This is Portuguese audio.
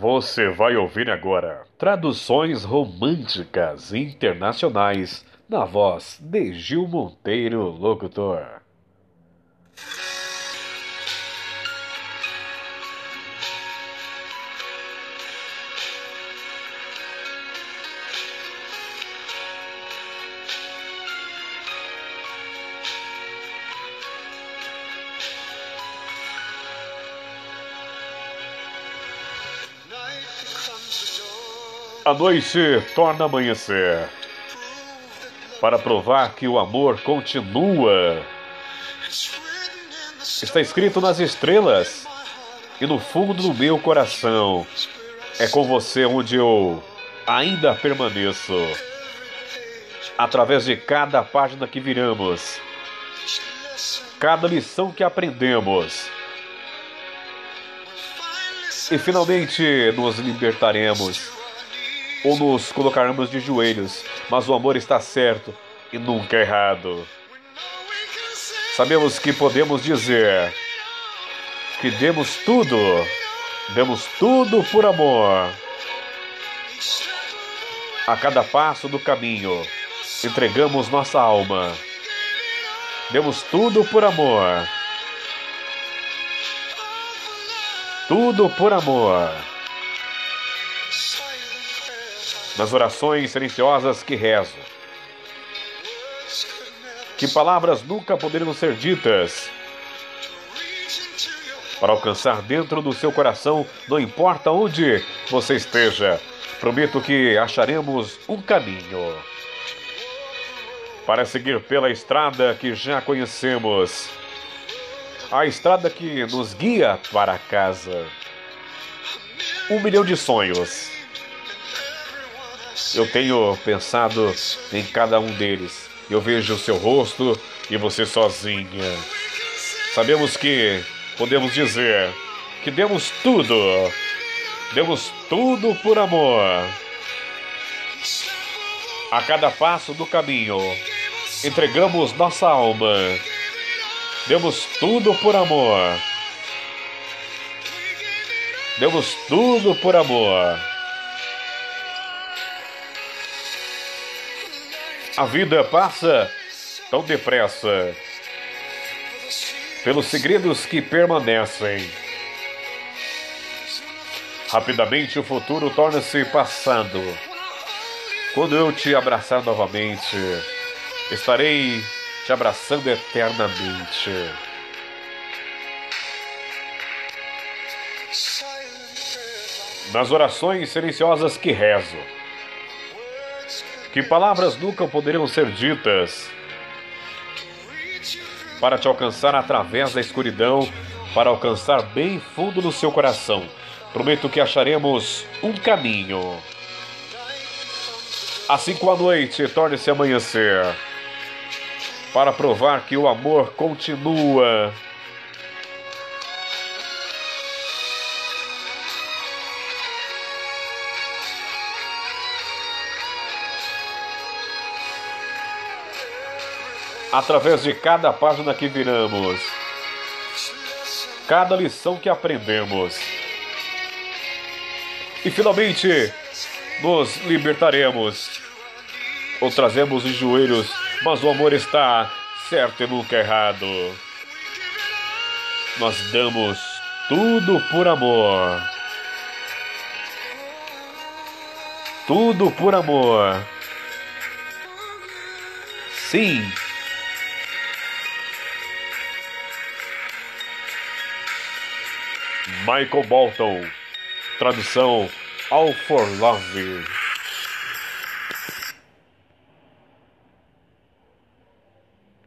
Você vai ouvir agora traduções românticas internacionais na voz de Gil Monteiro, locutor. A noite torna amanhecer para provar que o amor continua. Está escrito nas estrelas e no fundo do meu coração. É com você onde eu ainda permaneço. Através de cada página que viramos, cada lição que aprendemos. E finalmente nos libertaremos ou nos colocaremos de joelhos, mas o amor está certo e nunca errado. Sabemos que podemos dizer que demos tudo, demos tudo por amor. A cada passo do caminho, entregamos nossa alma. Demos tudo por amor. Tudo por amor nas orações silenciosas que rezo. Que palavras nunca poderiam ser ditas para alcançar dentro do seu coração, não importa onde você esteja. Prometo que acharemos um caminho para seguir pela estrada que já conhecemos, a estrada que nos guia para casa. Um milhão de sonhos eu tenho pensado em cada um deles. Eu vejo o seu rosto e você sozinha. Sabemos que podemos dizer que demos tudo. Demos tudo por amor. A cada passo do caminho, entregamos nossa alma. Demos tudo por amor. Demos tudo por amor. A vida passa tão depressa pelos segredos que permanecem. Rapidamente o futuro torna-se passado. Quando eu te abraçar novamente, estarei te abraçando eternamente. Nas orações silenciosas que rezo, que palavras nunca poderiam ser ditas para te alcançar através da escuridão, para alcançar bem fundo no seu coração. Prometo que acharemos um caminho. Assim como a noite torne-se amanhecer, para provar que o amor continua através de cada página que viramos, cada lição que aprendemos. E finalmente nos libertaremos ou trazemos os joelhos, mas o amor está certo e nunca errado. Nós damos tudo por amor. Tudo por amor. Sim. Michael Bolton. Tradução All for Love.